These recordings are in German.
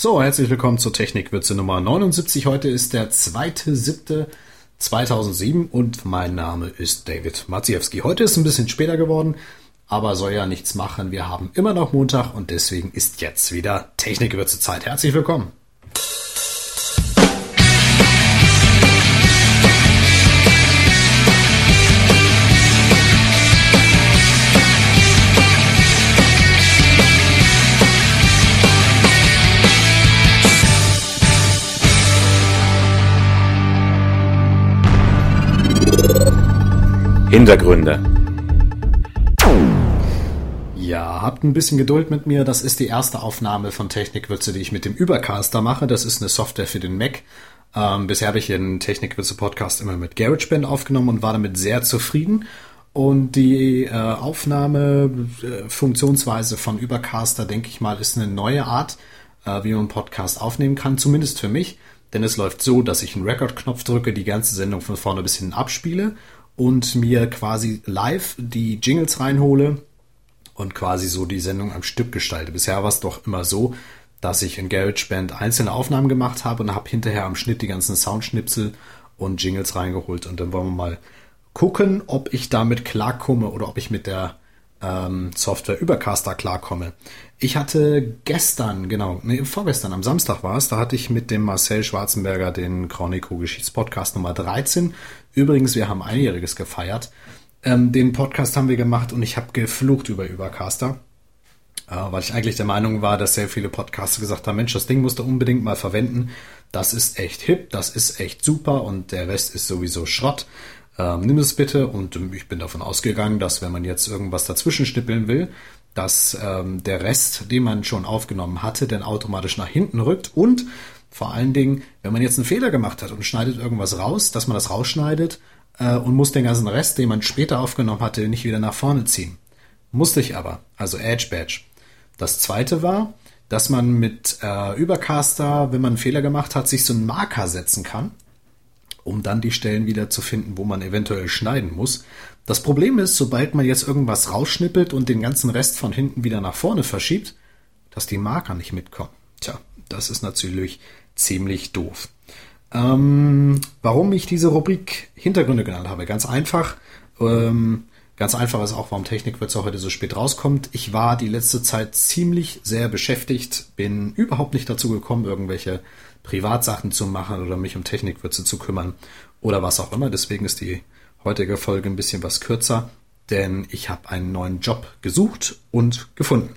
So, herzlich willkommen zur Technikwürze Nummer 79. Heute ist der 2.7.2007 und mein Name ist David Maciejewski. Heute ist ein bisschen später geworden, aber soll ja nichts machen. Wir haben immer noch Montag und deswegen ist jetzt wieder Technikwürze Zeit. Herzlich willkommen. Hintergründe. Ja, habt ein bisschen Geduld mit mir. Das ist die erste Aufnahme von Technikwürze, die ich mit dem Übercaster mache. Das ist eine Software für den Mac. Ähm, bisher habe ich den Technikwürze Podcast immer mit GarageBand aufgenommen und war damit sehr zufrieden. Und die äh, Aufnahmefunktionsweise von Übercaster, denke ich mal, ist eine neue Art, äh, wie man einen Podcast aufnehmen kann, zumindest für mich. Denn es läuft so, dass ich einen Record-Knopf drücke, die ganze Sendung von vorne bis hinten abspiele und mir quasi live die Jingles reinhole und quasi so die Sendung am Stück gestalte. Bisher war es doch immer so, dass ich in GarageBand einzelne Aufnahmen gemacht habe und habe hinterher am Schnitt die ganzen Soundschnipsel und Jingles reingeholt. Und dann wollen wir mal gucken, ob ich damit klarkomme oder ob ich mit der ähm, Software Übercaster klarkomme. Ich hatte gestern, genau, nee, vorgestern, am Samstag war es, da hatte ich mit dem Marcel Schwarzenberger den Chronico Geschichtspodcast Nummer 13. Übrigens, wir haben einjähriges gefeiert. Ähm, den Podcast haben wir gemacht und ich habe geflucht über Übercaster. Äh, weil ich eigentlich der Meinung war, dass sehr viele Podcaster gesagt haben, Mensch, das Ding musst du unbedingt mal verwenden. Das ist echt hip, das ist echt super und der Rest ist sowieso Schrott ähm, nimm es bitte. Und ähm, ich bin davon ausgegangen, dass wenn man jetzt irgendwas dazwischen schnippeln will, dass ähm, der Rest, den man schon aufgenommen hatte, dann automatisch nach hinten rückt und vor allen Dingen, wenn man jetzt einen Fehler gemacht hat und schneidet irgendwas raus, dass man das rausschneidet äh, und muss den ganzen Rest, den man später aufgenommen hatte, nicht wieder nach vorne ziehen. Musste ich aber, also Edge Badge. Das zweite war, dass man mit äh, Übercaster, wenn man einen Fehler gemacht hat, sich so einen Marker setzen kann um dann die Stellen wieder zu finden, wo man eventuell schneiden muss. Das Problem ist, sobald man jetzt irgendwas rausschnippelt und den ganzen Rest von hinten wieder nach vorne verschiebt, dass die Marker nicht mitkommen. Tja, das ist natürlich ziemlich doof. Ähm, warum ich diese Rubrik Hintergründe genannt habe? Ganz einfach. Ähm, ganz einfach ist auch, warum Technikwürze heute so spät rauskommt. Ich war die letzte Zeit ziemlich sehr beschäftigt, bin überhaupt nicht dazu gekommen, irgendwelche Privatsachen zu machen oder mich um Technikwürze zu kümmern oder was auch immer. Deswegen ist die heutige Folge ein bisschen was kürzer, denn ich habe einen neuen Job gesucht und gefunden.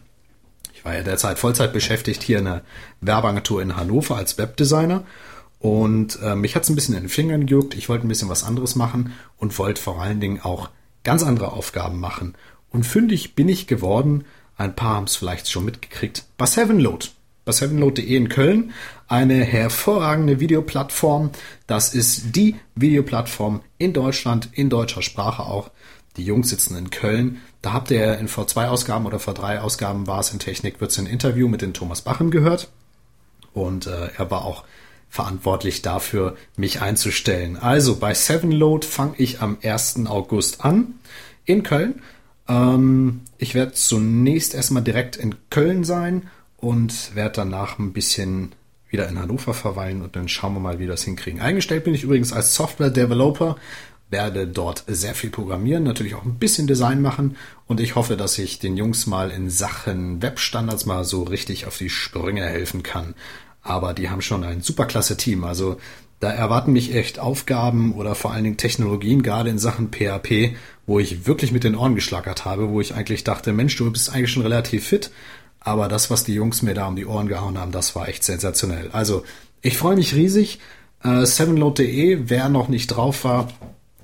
Ich war ja derzeit Vollzeit beschäftigt hier in einer Werbeagentur in Hannover als Webdesigner und äh, mich hat es ein bisschen in den Fingern gejuckt. Ich wollte ein bisschen was anderes machen und wollte vor allen Dingen auch ganz andere Aufgaben machen. Und fündig bin ich geworden, ein paar haben es vielleicht schon mitgekriegt, bei Sevenload bei sevenload.de in Köln eine hervorragende Videoplattform. Das ist die Videoplattform in Deutschland, in deutscher Sprache auch. Die Jungs sitzen in Köln. Da habt ihr in V2-Ausgaben oder V3-Ausgaben war es in Technik, wird es ein Interview mit den Thomas Bachem gehört. Und äh, er war auch verantwortlich dafür, mich einzustellen. Also bei Sevenload fange ich am 1. August an in Köln. Ähm, ich werde zunächst erstmal direkt in Köln sein und werde danach ein bisschen wieder in Hannover verweilen und dann schauen wir mal, wie wir das hinkriegen. Eingestellt bin ich übrigens als Software Developer, werde dort sehr viel programmieren, natürlich auch ein bisschen Design machen und ich hoffe, dass ich den Jungs mal in Sachen Webstandards mal so richtig auf die Sprünge helfen kann. Aber die haben schon ein superklasse Team, also da erwarten mich echt Aufgaben oder vor allen Dingen Technologien, gerade in Sachen PHP, wo ich wirklich mit den Ohren geschlagert habe, wo ich eigentlich dachte, Mensch, du bist eigentlich schon relativ fit, aber das, was die Jungs mir da um die Ohren gehauen haben, das war echt sensationell. Also, ich freue mich riesig. Äh, sevenload.de, wer noch nicht drauf war,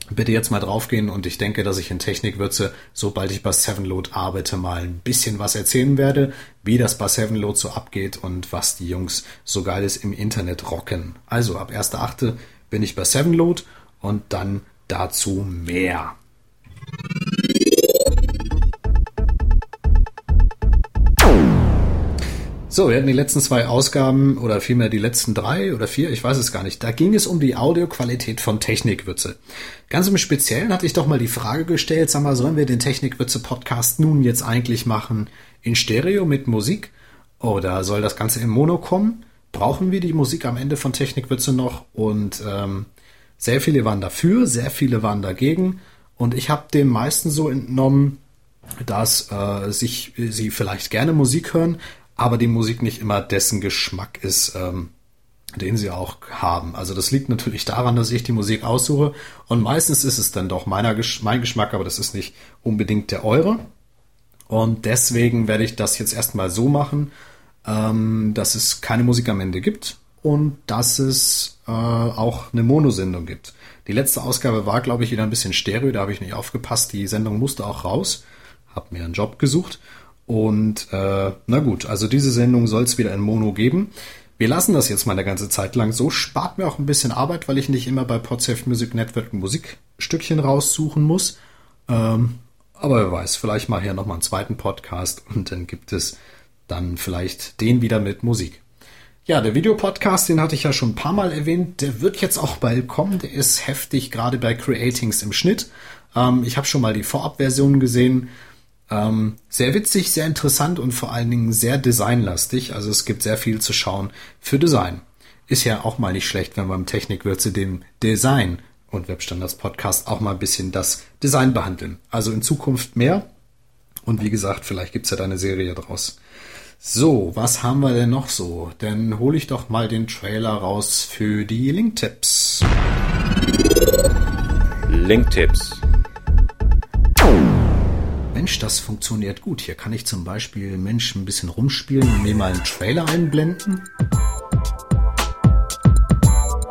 bitte jetzt mal draufgehen und ich denke, dass ich in Technikwürze, sobald ich bei Sevenload arbeite, mal ein bisschen was erzählen werde, wie das bei Sevenload so abgeht und was die Jungs so geiles im Internet rocken. Also ab 1.8. bin ich bei Sevenload und dann dazu mehr. So, wir hatten die letzten zwei Ausgaben oder vielmehr die letzten drei oder vier, ich weiß es gar nicht. Da ging es um die Audioqualität von Technikwürze. Ganz im Speziellen hatte ich doch mal die Frage gestellt, sag mal, sollen wir den Technikwürze Podcast nun jetzt eigentlich machen in Stereo mit Musik oder soll das Ganze im Mono kommen? brauchen wir die Musik am Ende von Technikwürze noch und ähm, sehr viele waren dafür, sehr viele waren dagegen und ich habe dem meisten so entnommen, dass äh, sich sie vielleicht gerne Musik hören, aber die Musik nicht immer dessen Geschmack ist, ähm, den sie auch haben. Also das liegt natürlich daran, dass ich die Musik aussuche und meistens ist es dann doch meiner, mein Geschmack, aber das ist nicht unbedingt der eure. Und deswegen werde ich das jetzt erstmal so machen, ähm, dass es keine Musik am Ende gibt und dass es äh, auch eine Monosendung gibt. Die letzte Ausgabe war, glaube ich, wieder ein bisschen stereo, da habe ich nicht aufgepasst. Die Sendung musste auch raus, habe mir einen Job gesucht und äh, na gut, also diese Sendung soll es wieder in Mono geben. Wir lassen das jetzt mal eine ganze Zeit lang so. Spart mir auch ein bisschen Arbeit, weil ich nicht immer bei Podsafe Music Network ein Musikstückchen raussuchen muss. Ähm, aber wer weiß, vielleicht mal hier nochmal einen zweiten Podcast und dann gibt es dann vielleicht den wieder mit Musik. Ja, der Videopodcast, den hatte ich ja schon ein paar Mal erwähnt, der wird jetzt auch bald kommen. Der ist heftig, gerade bei Creatings im Schnitt. Ähm, ich habe schon mal die Vorabversion gesehen. Ähm, sehr witzig, sehr interessant und vor allen Dingen sehr designlastig. Also es gibt sehr viel zu schauen für Design. Ist ja auch mal nicht schlecht, wenn man im Technikwürze dem Design und Webstandards Podcast auch mal ein bisschen das Design behandeln. Also in Zukunft mehr. Und wie gesagt, vielleicht gibt's ja da eine Serie draus. So, was haben wir denn noch so? Dann hole ich doch mal den Trailer raus für die Link-Tipps. Link-Tipps. Mensch, das funktioniert gut. Hier kann ich zum Beispiel Mensch ein bisschen rumspielen und mir mal einen Trailer einblenden.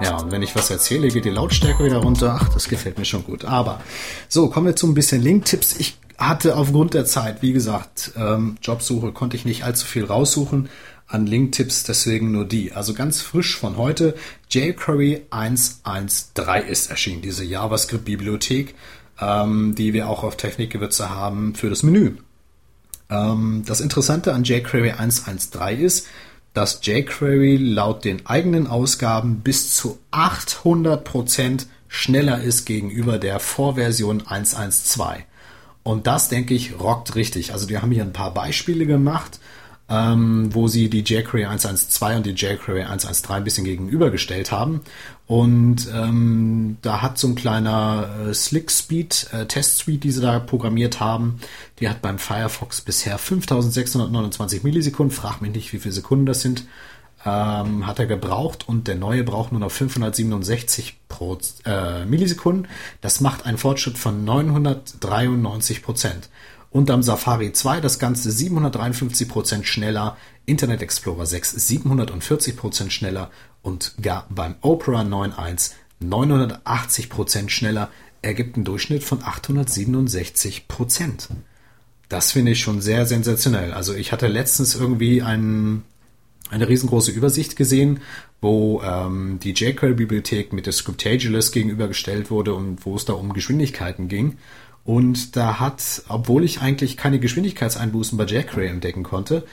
Ja, und wenn ich was erzähle, geht die Lautstärke wieder runter. Ach, das gefällt mir schon gut. Aber so, kommen wir zu ein bisschen Link-Tipps. Ich hatte aufgrund der Zeit, wie gesagt, ähm, Jobsuche konnte ich nicht allzu viel raussuchen an Link-Tipps, deswegen nur die. Also ganz frisch von heute, jQuery 1.1.3 ist erschienen, diese JavaScript-Bibliothek ähm, die wir auch auf Technikgewürze haben für das Menü. Ähm, das Interessante an jQuery 1.1.3 ist, dass jQuery laut den eigenen Ausgaben bis zu 800% schneller ist gegenüber der Vorversion 1.1.2. Und das, denke ich, rockt richtig. Also die haben hier ein paar Beispiele gemacht ähm, wo sie die jQuery 1.1.2 und die jQuery 1.1.3 ein bisschen gegenübergestellt haben. Und ähm, da hat so ein kleiner äh, Slick Speed äh, Test Suite, die sie da programmiert haben, die hat beim Firefox bisher 5629 Millisekunden, frag mich nicht, wie viele Sekunden das sind, ähm, hat er gebraucht und der neue braucht nur noch 567 pro, äh, Millisekunden. Das macht einen Fortschritt von 993 Prozent und am Safari 2 das Ganze 753% schneller, Internet Explorer 6 740% schneller und gar beim Opera 9.1 980% schneller, ergibt einen Durchschnitt von 867%. Das finde ich schon sehr sensationell. Also ich hatte letztens irgendwie ein, eine riesengroße Übersicht gesehen, wo ähm, die jQuery-Bibliothek mit der Scriptageless gegenübergestellt wurde und wo es da um Geschwindigkeiten ging. Und da hat, obwohl ich eigentlich keine Geschwindigkeitseinbußen bei jQuery entdecken konnte,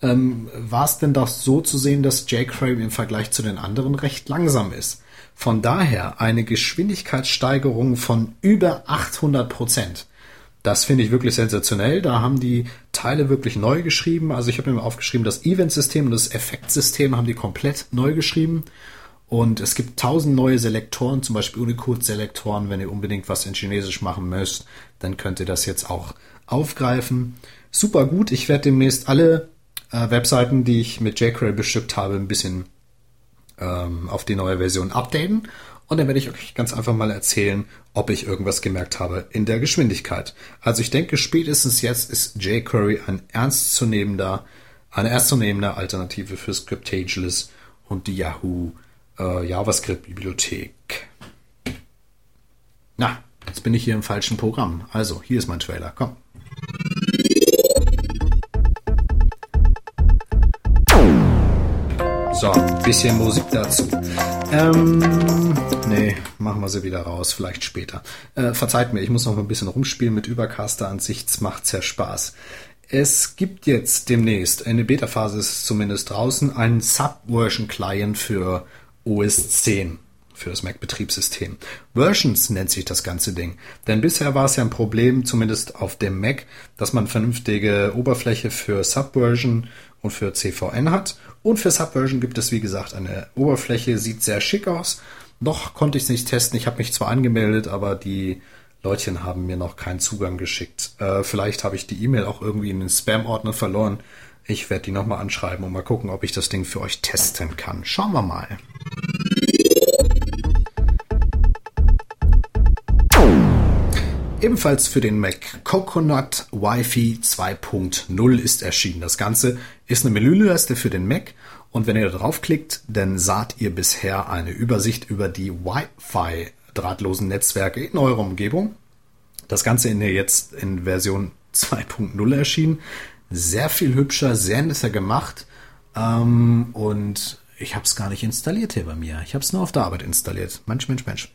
ähm, war es denn doch so zu sehen, dass jQuery im Vergleich zu den anderen recht langsam ist. Von daher eine Geschwindigkeitssteigerung von über 800 Prozent. Das finde ich wirklich sensationell. Da haben die Teile wirklich neu geschrieben. Also ich habe mir aufgeschrieben, das Event-System und das Effektsystem haben die komplett neu geschrieben. Und es gibt tausend neue Selektoren, zum Beispiel Unicode-Selektoren. Wenn ihr unbedingt was in Chinesisch machen müsst, dann könnt ihr das jetzt auch aufgreifen. Super gut. Ich werde demnächst alle äh, Webseiten, die ich mit jQuery bestückt habe, ein bisschen ähm, auf die neue Version updaten. Und dann werde ich euch ganz einfach mal erzählen, ob ich irgendwas gemerkt habe in der Geschwindigkeit. Also ich denke, spätestens jetzt ist jQuery ein ernstzunehmender, eine ernstzunehmende Alternative für Scriptageless und die Yahoo äh, JavaScript-Bibliothek. Na, jetzt bin ich hier im falschen Programm. Also, hier ist mein Trailer. Komm. So, ein bisschen Musik dazu. Ähm, nee, machen wir sie wieder raus, vielleicht später. Äh, verzeiht mir, ich muss noch ein bisschen rumspielen mit Übercaster an sich, macht sehr Spaß. Es gibt jetzt demnächst, in der Beta-Phase ist es zumindest draußen, einen Subversion-Client für OS 10. für das Mac-Betriebssystem. Versions nennt sich das ganze Ding. Denn bisher war es ja ein Problem, zumindest auf dem Mac, dass man vernünftige Oberfläche für Subversion und für CVN hat. Und für Subversion gibt es, wie gesagt, eine Oberfläche, sieht sehr schick aus. Noch konnte ich es nicht testen. Ich habe mich zwar angemeldet, aber die Leutchen haben mir noch keinen Zugang geschickt. Äh, vielleicht habe ich die E-Mail auch irgendwie in den Spam-Ordner verloren. Ich werde die nochmal anschreiben und mal gucken, ob ich das Ding für euch testen kann. Schauen wir mal. Ebenfalls für den Mac Coconut Wi-Fi 2.0 ist erschienen. Das Ganze ist eine Menüleiste für den Mac und wenn ihr da draufklickt, dann saht ihr bisher eine Übersicht über die Wi-Fi drahtlosen Netzwerke in eurer Umgebung. Das Ganze in der jetzt in Version 2.0 erschienen. Sehr viel hübscher, sehr netter gemacht. Ähm, und ich habe es gar nicht installiert hier bei mir. Ich habe es nur auf der Arbeit installiert. Mensch, Mensch, Mensch.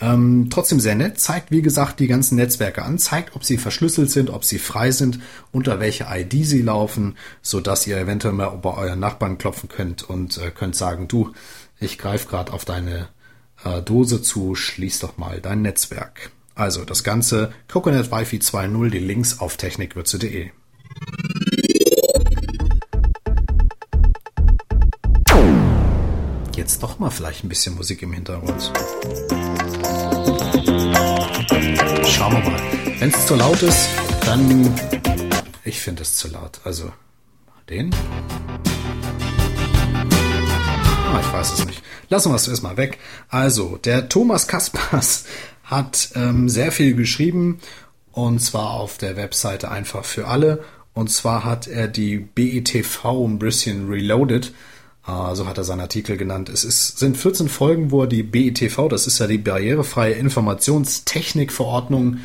Ähm, trotzdem sehr nett. Zeigt, wie gesagt, die ganzen Netzwerke an. Zeigt, ob sie verschlüsselt sind, ob sie frei sind, unter welche ID sie laufen, so dass ihr eventuell mal bei euren Nachbarn klopfen könnt und äh, könnt sagen, du, ich greife gerade auf deine äh, Dose zu, schließ doch mal dein Netzwerk. Also das Ganze Coconut Wi-Fi 2.0, die Links auf technikwürze.de. Jetzt doch mal vielleicht ein bisschen Musik im Hintergrund. Schauen wir mal. Wenn es zu laut ist, dann... Ich finde es zu laut. Also, den? Ah, ich weiß es nicht. Lassen wir es erstmal weg. Also, der Thomas Kaspers hat ähm, sehr viel geschrieben und zwar auf der Webseite einfach für alle. Und zwar hat er die BETV ein bisschen reloaded. Uh, so hat er seinen Artikel genannt. Es ist, sind 14 Folgen, wo er die BETV, das ist ja die barrierefreie Informationstechnikverordnung,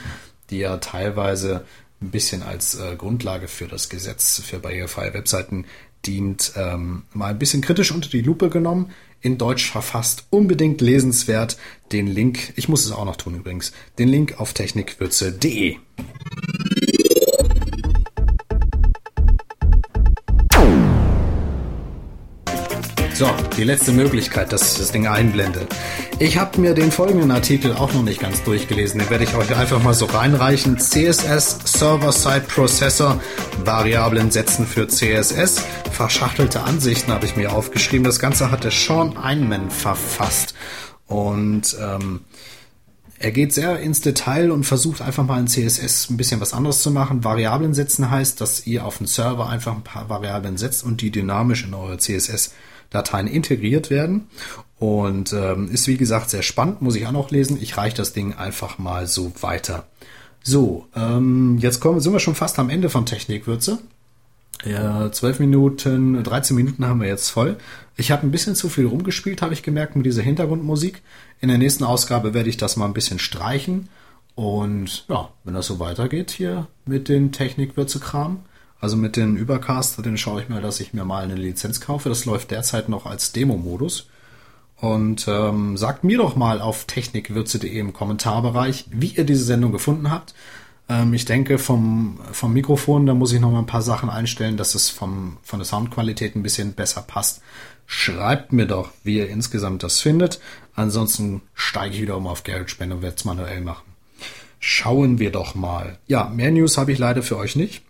die ja teilweise ein bisschen als äh, Grundlage für das Gesetz für barrierefreie Webseiten dient, ähm, mal ein bisschen kritisch unter die Lupe genommen in Deutsch verfasst. Unbedingt lesenswert. Den Link, ich muss es auch noch tun übrigens, den Link auf technikwürze.de. So, die letzte Möglichkeit, dass ich das Ding einblende. Ich habe mir den folgenden Artikel auch noch nicht ganz durchgelesen. Den werde ich euch einfach mal so reinreichen. CSS Server-Side Processor, Variablen setzen für CSS. Verschachtelte Ansichten habe ich mir aufgeschrieben. Das Ganze hatte Sean Einman verfasst. Und ähm, er geht sehr ins Detail und versucht einfach mal in CSS ein bisschen was anderes zu machen. Variablen setzen heißt, dass ihr auf den Server einfach ein paar Variablen setzt und die dynamisch in eure CSS Dateien integriert werden. Und ähm, ist wie gesagt sehr spannend, muss ich auch noch lesen. Ich reiche das Ding einfach mal so weiter. So, ähm, jetzt kommen, sind wir schon fast am Ende von Technikwürze. Ja, 12 Minuten, 13 Minuten haben wir jetzt voll. Ich habe ein bisschen zu viel rumgespielt, habe ich gemerkt, mit dieser Hintergrundmusik. In der nächsten Ausgabe werde ich das mal ein bisschen streichen. Und ja, wenn das so weitergeht hier mit den Technikwürze-Kram, also mit den Übercaster, den schaue ich mal, dass ich mir mal eine Lizenz kaufe. Das läuft derzeit noch als Demo-Modus. Und ähm, sagt mir doch mal auf technikwürze.de im Kommentarbereich, wie ihr diese Sendung gefunden habt. Ähm, ich denke, vom, vom Mikrofon, da muss ich noch mal ein paar Sachen einstellen, dass es vom, von der Soundqualität ein bisschen besser passt. Schreibt mir doch, wie ihr insgesamt das findet. Ansonsten steige ich wieder um auf GarageBand und werde es manuell machen. Schauen wir doch mal. Ja, mehr News habe ich leider für euch nicht.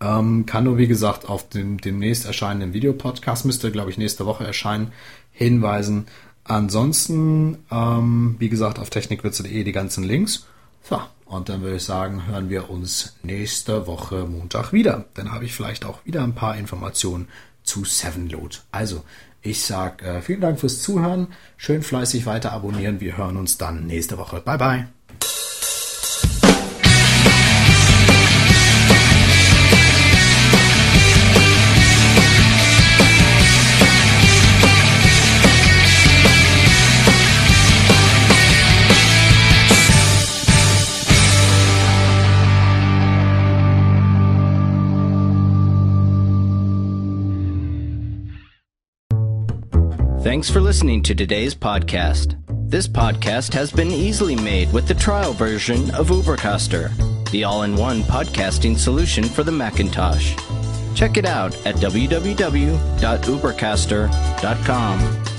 Ähm, kann nur, wie gesagt, auf dem demnächst erscheinenden Videopodcast, müsste, glaube ich, nächste Woche erscheinen, hinweisen. Ansonsten, ähm, wie gesagt, auf technikwürze.de die ganzen Links. So, und dann würde ich sagen, hören wir uns nächste Woche Montag wieder. Dann habe ich vielleicht auch wieder ein paar Informationen zu Sevenload. Also, ich sage äh, vielen Dank fürs Zuhören. Schön fleißig weiter abonnieren. Wir hören uns dann nächste Woche. Bye, bye. Thanks for listening to today's podcast. This podcast has been easily made with the trial version of Ubercaster, the all in one podcasting solution for the Macintosh. Check it out at www.ubercaster.com.